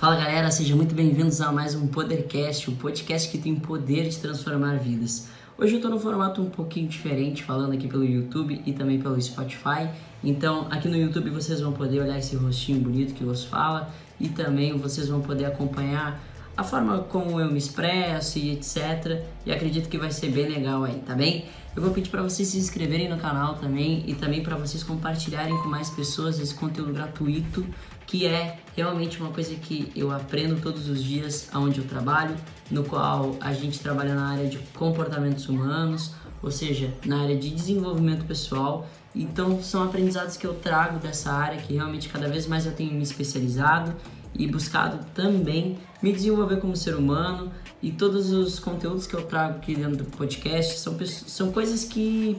Fala galera, sejam muito bem-vindos a mais um Podercast, o podcast que tem poder de transformar vidas. Hoje eu estou no formato um pouquinho diferente, falando aqui pelo YouTube e também pelo Spotify. Então, aqui no YouTube vocês vão poder olhar esse rostinho bonito que vos fala e também vocês vão poder acompanhar a forma como eu me expresso e etc. E acredito que vai ser bem legal aí, tá bem? Eu vou pedir para vocês se inscreverem no canal também e também para vocês compartilharem com mais pessoas esse conteúdo gratuito que é realmente uma coisa que eu aprendo todos os dias aonde eu trabalho, no qual a gente trabalha na área de comportamentos humanos, ou seja, na área de desenvolvimento pessoal. Então são aprendizados que eu trago dessa área que realmente cada vez mais eu tenho me especializado e buscado também me desenvolver como ser humano e todos os conteúdos que eu trago aqui dentro do podcast são, são coisas que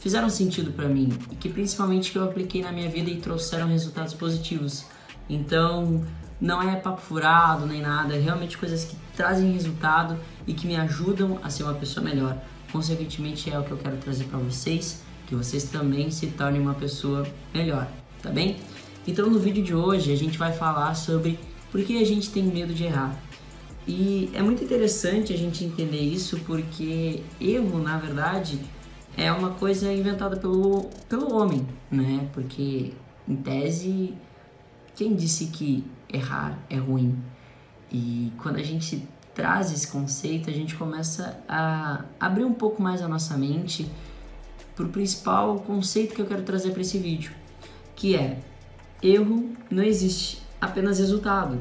fizeram sentido para mim e que principalmente que eu apliquei na minha vida e trouxeram resultados positivos. Então, não é papo furado nem nada, é realmente coisas que trazem resultado e que me ajudam a ser uma pessoa melhor. Consequentemente, é o que eu quero trazer para vocês, que vocês também se tornem uma pessoa melhor, tá bem? Então, no vídeo de hoje, a gente vai falar sobre por que a gente tem medo de errar. E é muito interessante a gente entender isso porque erro, na verdade, é uma coisa inventada pelo, pelo homem, né? Porque, em tese, quem disse que errar é ruim? E quando a gente traz esse conceito, a gente começa a abrir um pouco mais a nossa mente para o principal conceito que eu quero trazer para esse vídeo, que é erro não existe, apenas resultado.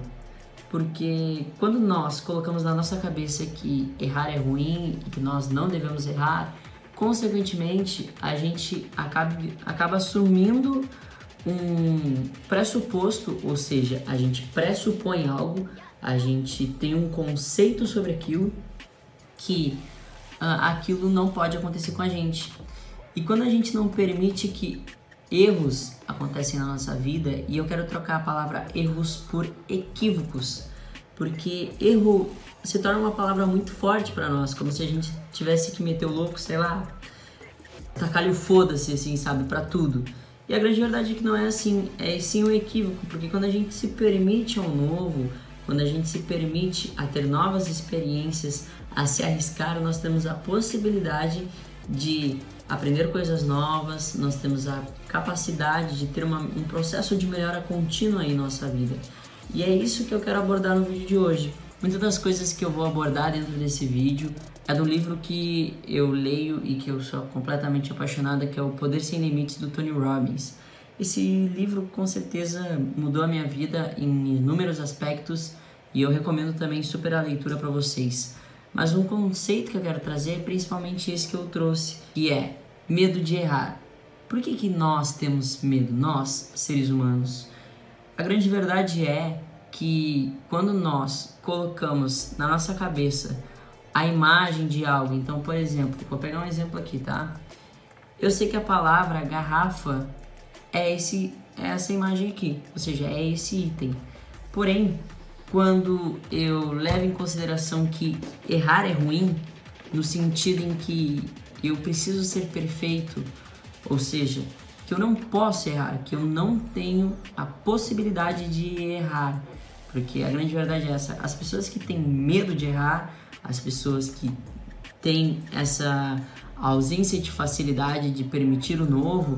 Porque quando nós colocamos na nossa cabeça que errar é ruim e que nós não devemos errar, consequentemente, a gente acaba, acaba assumindo um pressuposto, ou seja, a gente pressupõe algo, a gente tem um conceito sobre aquilo que uh, aquilo não pode acontecer com a gente. E quando a gente não permite que erros acontecem na nossa vida, e eu quero trocar a palavra erros por equívocos, porque erro se torna uma palavra muito forte para nós, como se a gente tivesse que meter o louco, sei lá, tacar-lhe o foda-se, assim, sabe, para tudo. E a grande verdade é que não é assim, é sim um equívoco, porque quando a gente se permite ao novo, quando a gente se permite a ter novas experiências, a se arriscar, nós temos a possibilidade de aprender coisas novas, nós temos a capacidade de ter uma, um processo de melhora contínua em nossa vida. E é isso que eu quero abordar no vídeo de hoje. Muitas das coisas que eu vou abordar dentro desse vídeo é do livro que eu leio e que eu sou completamente apaixonada, que é O Poder Sem Limites do Tony Robbins. Esse livro com certeza mudou a minha vida em inúmeros aspectos e eu recomendo também super a leitura para vocês. Mas um conceito que eu quero trazer é principalmente esse que eu trouxe, que é medo de errar. Por que, que nós temos medo, nós, seres humanos? A grande verdade é que quando nós colocamos na nossa cabeça a imagem de algo, então, por exemplo, vou pegar um exemplo aqui, tá? Eu sei que a palavra garrafa é esse é essa imagem aqui, ou seja, é esse item. Porém, quando eu levo em consideração que errar é ruim, no sentido em que eu preciso ser perfeito, ou seja, que eu não posso errar, que eu não tenho a possibilidade de errar. Porque a grande verdade é essa: as pessoas que têm medo de errar, as pessoas que têm essa ausência de facilidade de permitir o novo,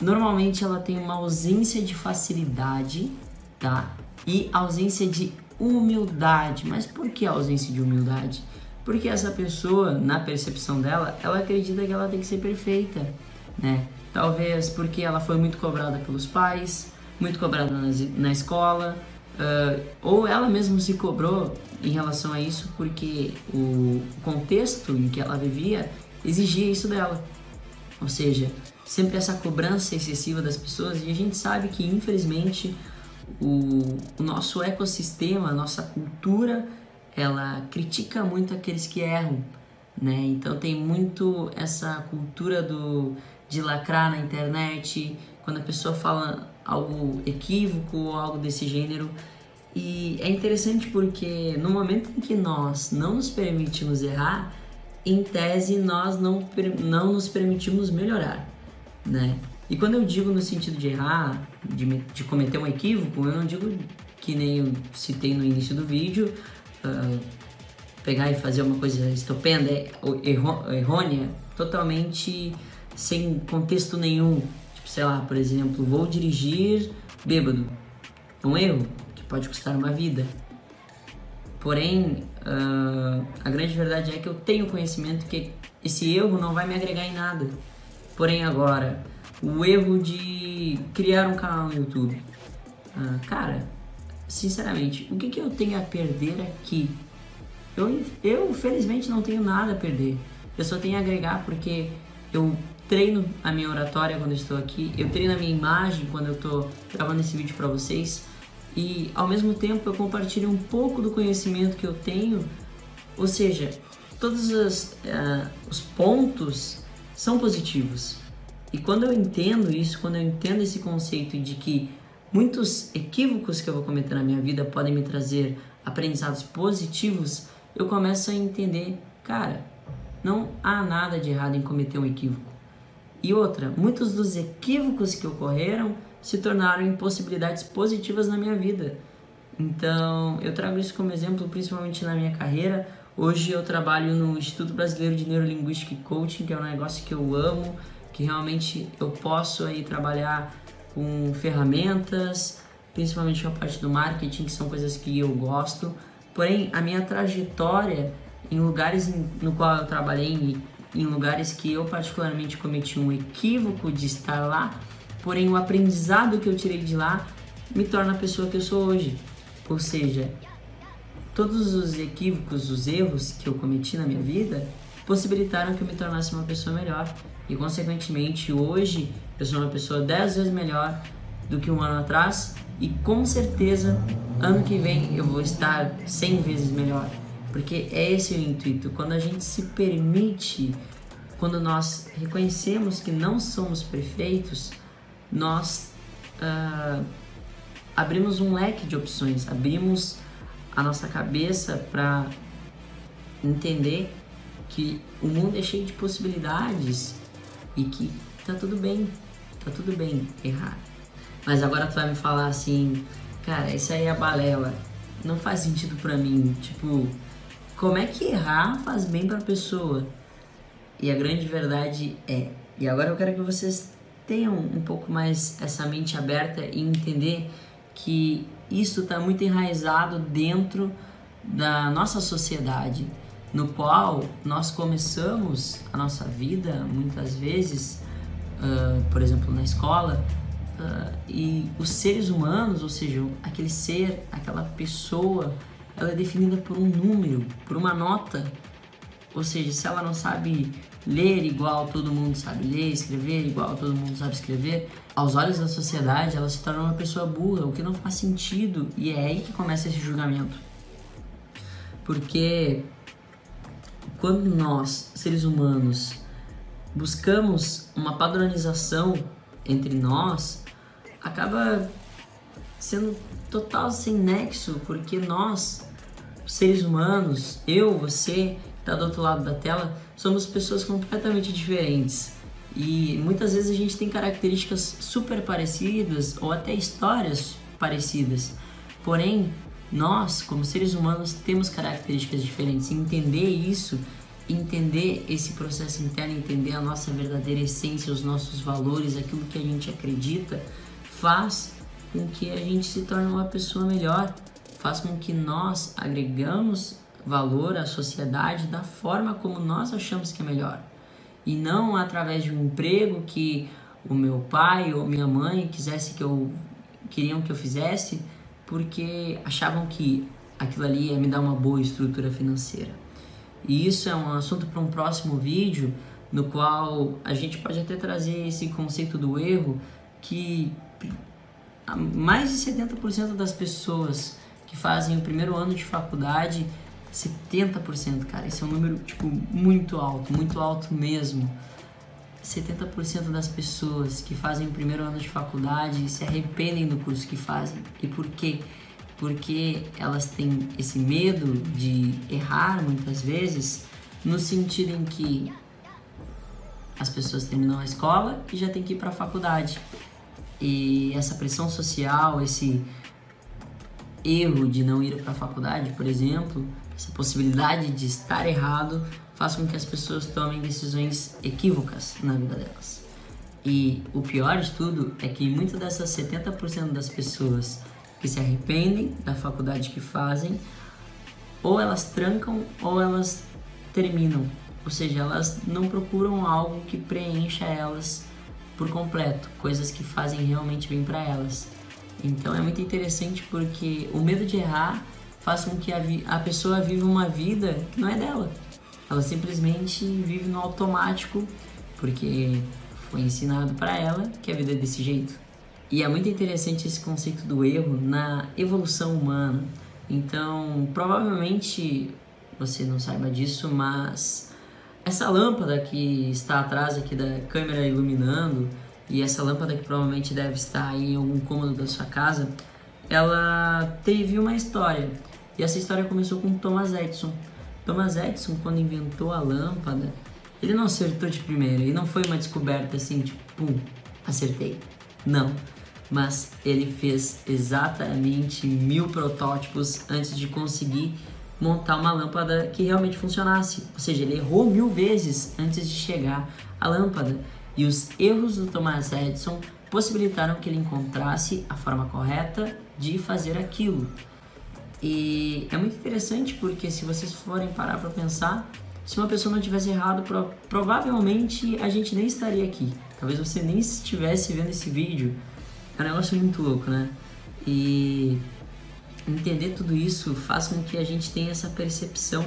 normalmente ela tem uma ausência de facilidade, tá? E ausência de humildade. Mas por que ausência de humildade? Porque essa pessoa, na percepção dela, ela acredita que ela tem que ser perfeita, né? Talvez porque ela foi muito cobrada pelos pais, muito cobrada na escola, Uh, ou ela mesma se cobrou em relação a isso porque o contexto em que ela vivia exigia isso dela. Ou seja, sempre essa cobrança excessiva das pessoas e a gente sabe que infelizmente o, o nosso ecossistema, a nossa cultura, ela critica muito aqueles que erram, né? Então tem muito essa cultura do de lacrar na internet, quando a pessoa fala algo equívoco ou algo desse gênero. E é interessante porque no momento em que nós não nos permitimos errar, em tese nós não, não nos permitimos melhorar, né? E quando eu digo no sentido de errar, de, de cometer um equívoco, eu não digo que nem eu citei no início do vídeo, uh, pegar e fazer uma coisa estupenda, errônea, totalmente sem contexto nenhum. Tipo, sei lá, por exemplo, vou dirigir bêbado. É um erro que pode custar uma vida. Porém, uh, a grande verdade é que eu tenho conhecimento que esse erro não vai me agregar em nada. Porém, agora, o erro de criar um canal no YouTube. Uh, cara, sinceramente, o que, que eu tenho a perder aqui? Eu, eu, felizmente, não tenho nada a perder. Eu só tenho a agregar porque eu treino a minha oratória quando estou aqui, eu treino a minha imagem quando eu estou gravando esse vídeo para vocês e ao mesmo tempo eu compartilho um pouco do conhecimento que eu tenho, ou seja, todos os, uh, os pontos são positivos. E quando eu entendo isso, quando eu entendo esse conceito de que muitos equívocos que eu vou cometer na minha vida podem me trazer aprendizados positivos, eu começo a entender, cara, não há nada de errado em cometer um equívoco. E outra, muitos dos equívocos que ocorreram se tornaram impossibilidades positivas na minha vida. Então, eu trago isso como exemplo, principalmente na minha carreira. Hoje eu trabalho no Instituto Brasileiro de Neurolinguística e Coaching, que é um negócio que eu amo, que realmente eu posso aí trabalhar com ferramentas, principalmente com a parte do marketing, que são coisas que eu gosto. Porém, a minha trajetória em lugares no qual eu trabalhei, em, lugares que eu particularmente cometi um equívoco de estar lá, porém o aprendizado que eu tirei de lá me torna a pessoa que eu sou hoje. Ou seja, todos os equívocos, os erros que eu cometi na minha vida possibilitaram que eu me tornasse uma pessoa melhor. E consequentemente, hoje eu sou uma pessoa 10 vezes melhor do que um ano atrás e com certeza ano que vem eu vou estar 100 vezes melhor. Porque é esse o intuito. Quando a gente se permite, quando nós reconhecemos que não somos perfeitos, nós uh, abrimos um leque de opções, abrimos a nossa cabeça para entender que o mundo é cheio de possibilidades e que tá tudo bem, tá tudo bem errar. Mas agora tu vai me falar assim, cara, isso aí é balela, não faz sentido para mim, tipo, como é que errar faz bem para a pessoa? E a grande verdade é, e agora eu quero que vocês tenham um pouco mais essa mente aberta e entender que isso está muito enraizado dentro da nossa sociedade, no qual nós começamos a nossa vida muitas vezes, uh, por exemplo, na escola, uh, e os seres humanos, ou seja, aquele ser, aquela pessoa, ela é definida por um número, por uma nota. Ou seja, se ela não sabe ler igual todo mundo sabe ler, escrever igual todo mundo sabe escrever, aos olhos da sociedade ela se torna uma pessoa burra, o que não faz sentido e é aí que começa esse julgamento. Porque quando nós, seres humanos, buscamos uma padronização entre nós, acaba sendo total sem nexo, porque nós, seres humanos, eu, você, está do outro lado da tela, somos pessoas completamente diferentes. E muitas vezes a gente tem características super parecidas ou até histórias parecidas. Porém, nós, como seres humanos, temos características diferentes. Entender isso, entender esse processo interno, entender a nossa verdadeira essência, os nossos valores, aquilo que a gente acredita, faz com que a gente se torne uma pessoa melhor, faz com que nós agregamos valor à sociedade da forma como nós achamos que é melhor. E não através de um emprego que o meu pai ou minha mãe quisesse que eu queriam que eu fizesse, porque achavam que aquilo ali ia me dar uma boa estrutura financeira. E isso é um assunto para um próximo vídeo, no qual a gente pode até trazer esse conceito do erro que mais de 70% das pessoas que fazem o primeiro ano de faculdade 70%, cara, esse é um número, tipo, muito alto, muito alto mesmo. 70% das pessoas que fazem o primeiro ano de faculdade se arrependem do curso que fazem. E por quê? Porque elas têm esse medo de errar muitas vezes, no sentido em que as pessoas terminam a escola e já tem que ir para a faculdade. E essa pressão social, esse erro de não ir para a faculdade, por exemplo, essa possibilidade de estar errado faz com que as pessoas tomem decisões equívocas na vida delas. E o pior de tudo é que muitas dessas 70% das pessoas que se arrependem da faculdade que fazem, ou elas trancam ou elas terminam. Ou seja, elas não procuram algo que preencha elas por completo, coisas que fazem realmente bem para elas. Então é muito interessante porque o medo de errar faz com que a, a pessoa viva uma vida que não é dela. Ela simplesmente vive no automático porque foi ensinado para ela que a vida é desse jeito. E é muito interessante esse conceito do erro na evolução humana. Então, provavelmente você não saiba disso, mas essa lâmpada que está atrás aqui da câmera iluminando e essa lâmpada que provavelmente deve estar aí em algum cômodo da sua casa, ela teve uma história. E essa história começou com Thomas Edison. Thomas Edison, quando inventou a lâmpada, ele não acertou de primeira, e não foi uma descoberta assim, tipo, pum, acertei. Não. Mas ele fez exatamente mil protótipos antes de conseguir montar uma lâmpada que realmente funcionasse. Ou seja, ele errou mil vezes antes de chegar à lâmpada. E os erros do Thomas Edison possibilitaram que ele encontrasse a forma correta de fazer aquilo. E é muito interessante porque se vocês forem parar para pensar, se uma pessoa não tivesse errado, pro, provavelmente a gente nem estaria aqui. Talvez você nem estivesse vendo esse vídeo. É um negócio muito louco, né? E entender tudo isso faz com que a gente tenha essa percepção.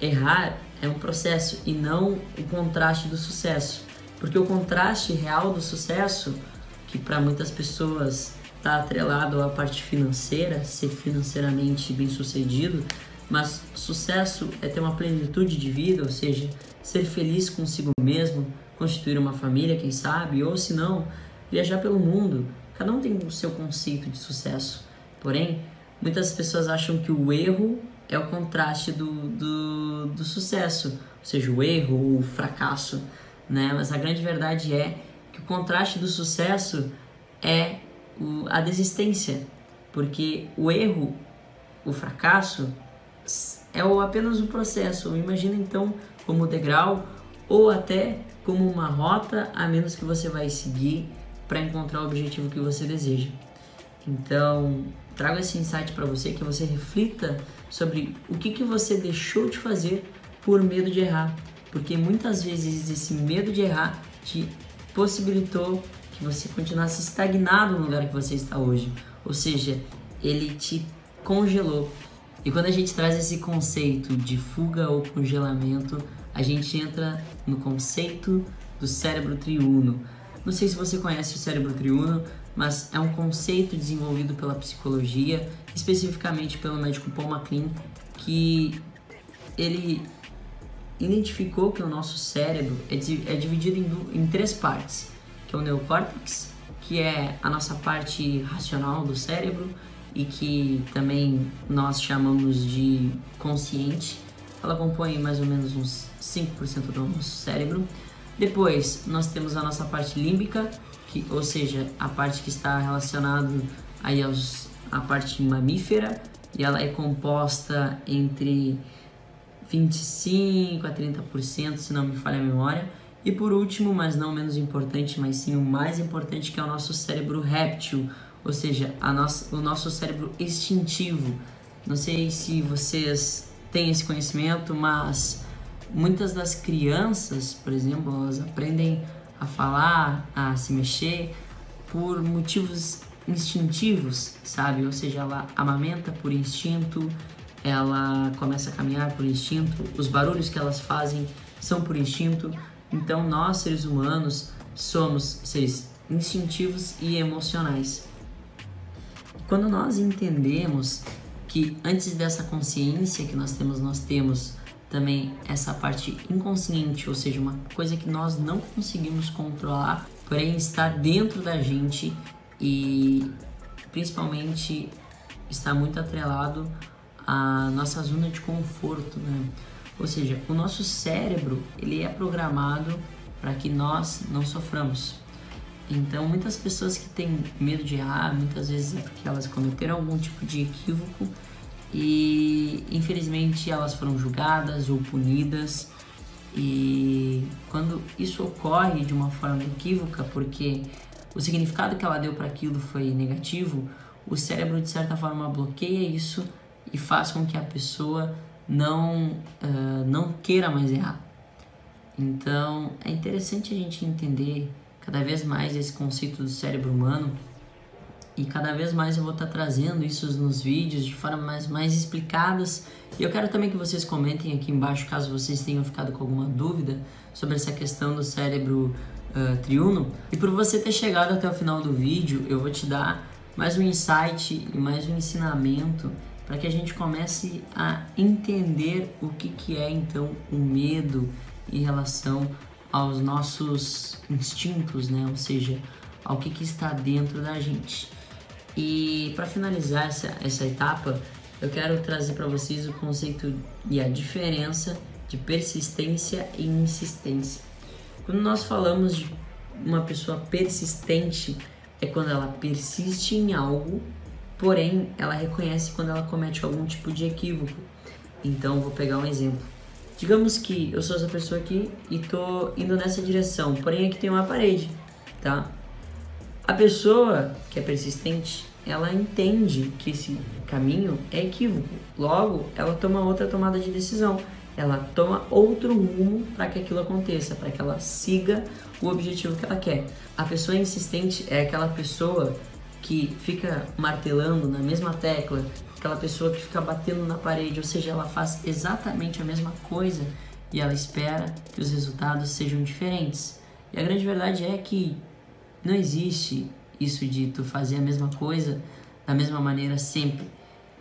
Errar é um processo e não o contraste do sucesso. Porque o contraste real do sucesso, que para muitas pessoas está atrelado à parte financeira, ser financeiramente bem sucedido, mas sucesso é ter uma plenitude de vida, ou seja, ser feliz consigo mesmo, constituir uma família, quem sabe, ou se não, viajar pelo mundo. Cada um tem o seu conceito de sucesso. Porém, muitas pessoas acham que o erro é o contraste do, do, do sucesso, ou seja, o erro ou o fracasso, né? Mas a grande verdade é que o contraste do sucesso é o, a desistência, porque o erro, o fracasso, é o, apenas um processo. Imagina então como degrau ou até como uma rota a menos que você vai seguir para encontrar o objetivo que você deseja. Então, trago esse insight para você que você reflita sobre o que, que você deixou de fazer por medo de errar, porque muitas vezes esse medo de errar te possibilitou que você continuasse estagnado no lugar que você está hoje, ou seja, ele te congelou. E quando a gente traz esse conceito de fuga ou congelamento, a gente entra no conceito do cérebro triuno. Não sei se você conhece o cérebro triuno, mas é um conceito desenvolvido pela psicologia, especificamente pelo médico Paul MacLean, que ele identificou que o nosso cérebro é, é dividido em, em três partes, que é o neocórtex, que é a nossa parte racional do cérebro, e que também nós chamamos de consciente. Ela compõe mais ou menos uns 5% do nosso cérebro. Depois nós temos a nossa parte límbica, que, ou seja, a parte que está relacionada aí aos, a parte mamífera, e ela é composta entre 25 a 30%, se não me falha a memória. E por último, mas não menos importante, mas sim o mais importante, que é o nosso cérebro réptil, ou seja, a nossa, o nosso cérebro instintivo. Não sei se vocês têm esse conhecimento, mas muitas das crianças, por exemplo, elas aprendem a falar, a se mexer por motivos instintivos, sabe? Ou seja, ela amamenta por instinto, ela começa a caminhar por instinto, os barulhos que elas fazem são por instinto. Então, nós, seres humanos, somos seres instintivos e emocionais. Quando nós entendemos que antes dessa consciência que nós temos, nós temos também essa parte inconsciente, ou seja, uma coisa que nós não conseguimos controlar, porém está dentro da gente e principalmente está muito atrelado à nossa zona de conforto, né? Ou seja, o nosso cérebro ele é programado para que nós não soframos. Então, muitas pessoas que têm medo de errar, muitas vezes é porque elas cometeram algum tipo de equívoco e infelizmente elas foram julgadas ou punidas. E quando isso ocorre de uma forma equívoca, porque o significado que ela deu para aquilo foi negativo, o cérebro de certa forma bloqueia isso e faz com que a pessoa não, uh, não queira mais errar. Então é interessante a gente entender cada vez mais esse conceito do cérebro humano e cada vez mais eu vou estar trazendo isso nos vídeos de forma mais, mais explicadas. E eu quero também que vocês comentem aqui embaixo caso vocês tenham ficado com alguma dúvida sobre essa questão do cérebro uh, triuno. E por você ter chegado até o final do vídeo, eu vou te dar mais um insight e mais um ensinamento para que a gente comece a entender o que, que é então o medo em relação aos nossos instintos, né? Ou seja, ao que, que está dentro da gente. E para finalizar essa, essa etapa, eu quero trazer para vocês o conceito e a diferença de persistência e insistência. Quando nós falamos de uma pessoa persistente, é quando ela persiste em algo, porém ela reconhece quando ela comete algum tipo de equívoco. Então, vou pegar um exemplo. Digamos que eu sou essa pessoa aqui e tô indo nessa direção, porém aqui tem uma parede, tá? A pessoa que é persistente, ela entende que esse caminho é equívoco. Logo, ela toma outra tomada de decisão. Ela toma outro rumo para que aquilo aconteça, para que ela siga o objetivo que ela quer. A pessoa insistente é aquela pessoa que fica martelando na mesma tecla, aquela pessoa que fica batendo na parede, ou seja, ela faz exatamente a mesma coisa e ela espera que os resultados sejam diferentes. E a grande verdade é que não existe isso de tu fazer a mesma coisa da mesma maneira sempre.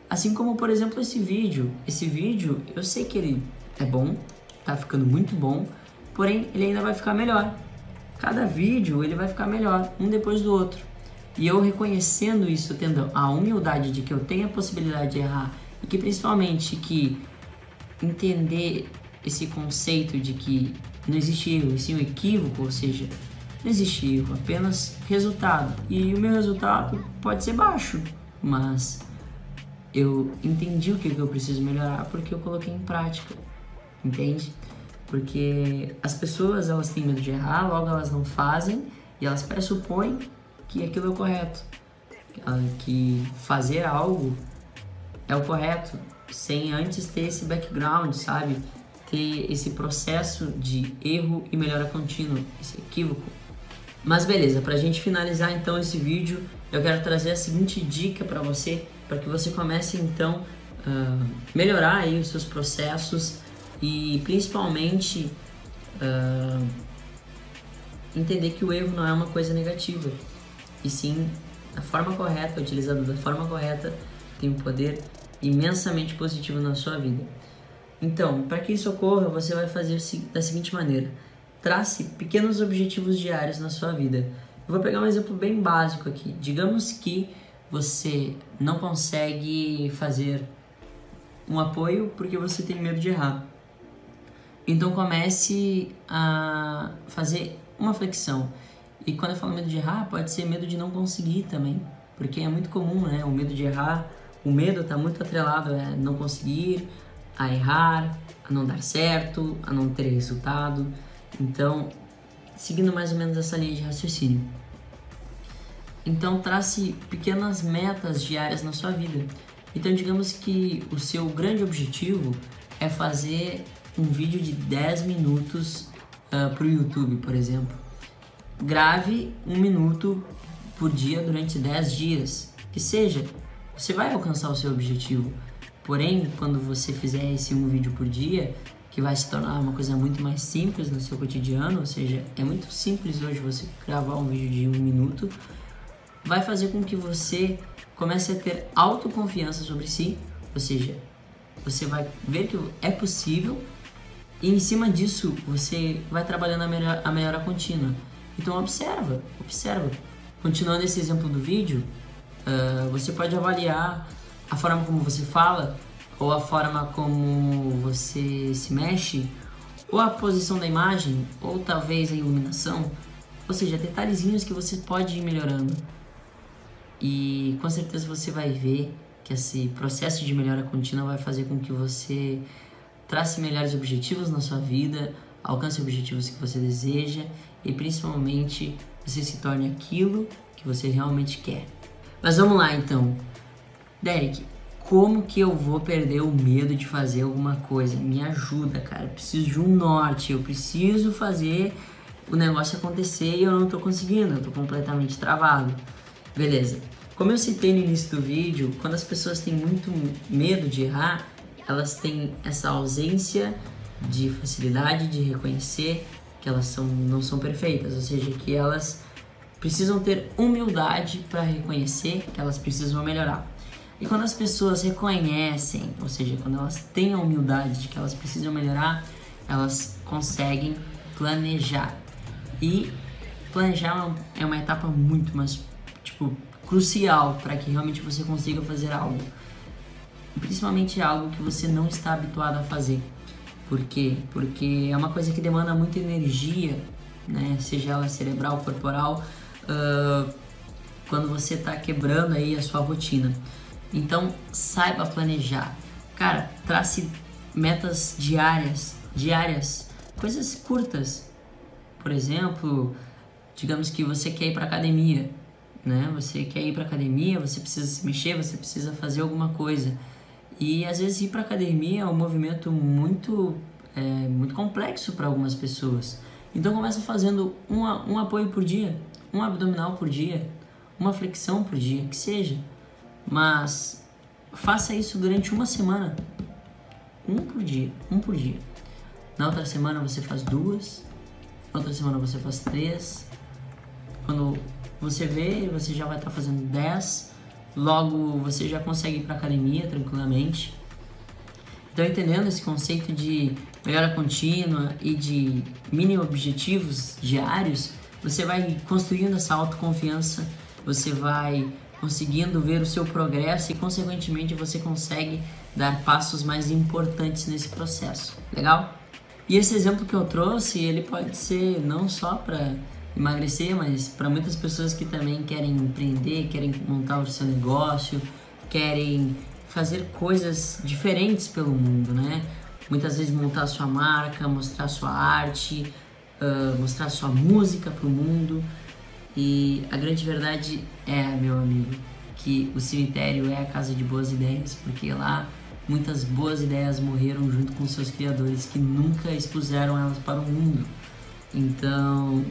Assim como, por exemplo, esse vídeo. Esse vídeo, eu sei que ele é bom, tá ficando muito bom, porém ele ainda vai ficar melhor. Cada vídeo ele vai ficar melhor, um depois do outro. E eu reconhecendo isso, tendo a humildade de que eu tenho a possibilidade de errar e que principalmente que entender esse conceito de que não existe erro, sim um equívoco, ou seja, não existe erro, apenas resultado. E o meu resultado pode ser baixo, mas eu entendi o que eu preciso melhorar porque eu coloquei em prática, entende? Porque as pessoas elas têm medo de errar, logo elas não fazem e elas pressupõem que aquilo é o correto, que fazer algo é o correto, sem antes ter esse background, sabe? Ter esse processo de erro e melhora contínua, esse equívoco. Mas beleza, para a gente finalizar então esse vídeo, eu quero trazer a seguinte dica para você, para que você comece então a melhorar aí os seus processos e principalmente uh, entender que o erro não é uma coisa negativa e sim a forma correta, utilizado da forma correta, tem um poder imensamente positivo na sua vida. Então, para que isso ocorra, você vai fazer da seguinte maneira: trace pequenos objetivos diários na sua vida. Eu vou pegar um exemplo bem básico aqui. Digamos que você não consegue fazer um apoio porque você tem medo de errar. Então comece a fazer uma flexão. E quando eu falo medo de errar, pode ser medo de não conseguir também, porque é muito comum, né? O medo de errar, o medo está muito atrelado a não conseguir, a errar, a não dar certo, a não ter resultado. Então, seguindo mais ou menos essa linha de raciocínio. Então, trace pequenas metas diárias na sua vida. Então, digamos que o seu grande objetivo é fazer um vídeo de 10 minutos uh, ah, para o YouTube, por exemplo grave um minuto por dia durante 10 dias. Que seja, você vai alcançar o seu objetivo. Porém, quando você fizer esse um vídeo por dia, que vai se tornar uma coisa muito mais simples no seu cotidiano, ou seja, é muito simples hoje você gravar um vídeo de um minuto, vai fazer com que você comece a ter autoconfiança sobre si, ou seja, você vai ver que é possível e em cima disso você vai trabalhando a melhora, a melhora contínua. Então observa, observa. Continuando esse exemplo do vídeo, uh, você pode avaliar a forma como você fala, ou a forma como você se mexe, ou a posição da imagem, ou talvez a iluminação. Ou seja, detalhezinhos que você pode ir melhorando. E com certeza você vai ver que esse processo de melhora contínua vai fazer com que você trace melhores objetivos na sua vida, alcance objetivos que você deseja e principalmente você se torne aquilo que você realmente quer. Mas vamos lá então. Derek, como que eu vou perder o medo de fazer alguma coisa? Me ajuda, cara. Eu preciso de um norte, eu preciso fazer o negócio acontecer e eu não tô conseguindo, eu tô completamente travado. Beleza. Como eu citei no início do vídeo, quando as pessoas têm muito medo de errar, elas têm essa ausência de facilidade de reconhecer que elas são, não são perfeitas, ou seja, que elas precisam ter humildade para reconhecer que elas precisam melhorar. E quando as pessoas reconhecem, ou seja, quando elas têm a humildade de que elas precisam melhorar, elas conseguem planejar. E planejar é uma etapa muito mais, tipo, crucial para que realmente você consiga fazer algo. Principalmente algo que você não está habituado a fazer. Por quê? Porque é uma coisa que demanda muita energia, né? Seja ela cerebral, corporal, uh, quando você está quebrando aí a sua rotina. Então, saiba planejar. Cara, trace metas diárias, diárias, coisas curtas. Por exemplo, digamos que você quer ir para academia, né? Você quer ir para academia, você precisa se mexer, você precisa fazer alguma coisa. E às vezes ir para academia é um movimento muito, é, muito complexo para algumas pessoas. Então começa fazendo um, um apoio por dia, um abdominal por dia, uma flexão por dia, que seja. Mas faça isso durante uma semana. Um por dia, um por dia. Na outra semana você faz duas, na outra semana você faz três. Quando você vê, você já vai estar tá fazendo dez logo você já consegue ir para academia tranquilamente. Então, entendendo esse conceito de melhora contínua e de mini objetivos diários, você vai construindo essa autoconfiança, você vai conseguindo ver o seu progresso e, consequentemente, você consegue dar passos mais importantes nesse processo. Legal? E esse exemplo que eu trouxe, ele pode ser não só para emagrecer, mas para muitas pessoas que também querem empreender, querem montar o seu negócio, querem fazer coisas diferentes pelo mundo, né? Muitas vezes montar sua marca, mostrar sua arte, uh, mostrar sua música para o mundo. E a grande verdade é, meu amigo, que o cemitério é a casa de boas ideias, porque lá muitas boas ideias morreram junto com seus criadores que nunca expuseram elas para o mundo. Então,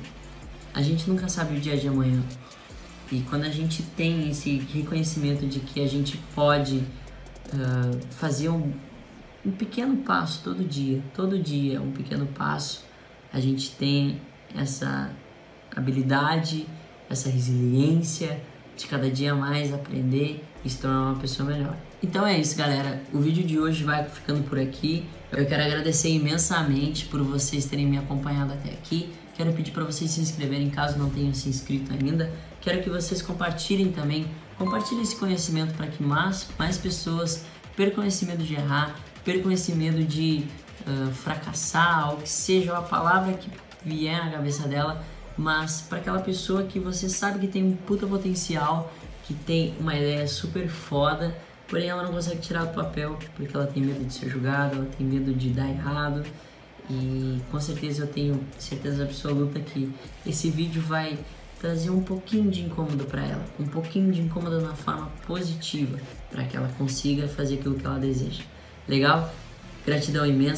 a gente nunca sabe o dia de amanhã. E quando a gente tem esse reconhecimento de que a gente pode uh, fazer um, um pequeno passo todo dia, todo dia um pequeno passo, a gente tem essa habilidade, essa resiliência de cada dia mais aprender e se tornar uma pessoa melhor. Então é isso, galera. O vídeo de hoje vai ficando por aqui. Eu quero agradecer imensamente por vocês terem me acompanhado até aqui. Quero pedir para vocês se inscreverem caso não tenham se inscrito ainda. Quero que vocês compartilhem também, compartilhem esse conhecimento para que mais, mais pessoas percam esse medo de errar, percam esse medo de uh, fracassar, ou que seja a palavra que vier na cabeça dela, mas para aquela pessoa que você sabe que tem um puta potencial, que tem uma ideia super foda, porém ela não consegue tirar do papel porque ela tem medo de ser julgada, ela tem medo de dar errado e com certeza eu tenho certeza absoluta que esse vídeo vai trazer um pouquinho de incômodo para ela, um pouquinho de incômodo na forma positiva, para que ela consiga fazer aquilo que ela deseja. Legal? Gratidão imensa.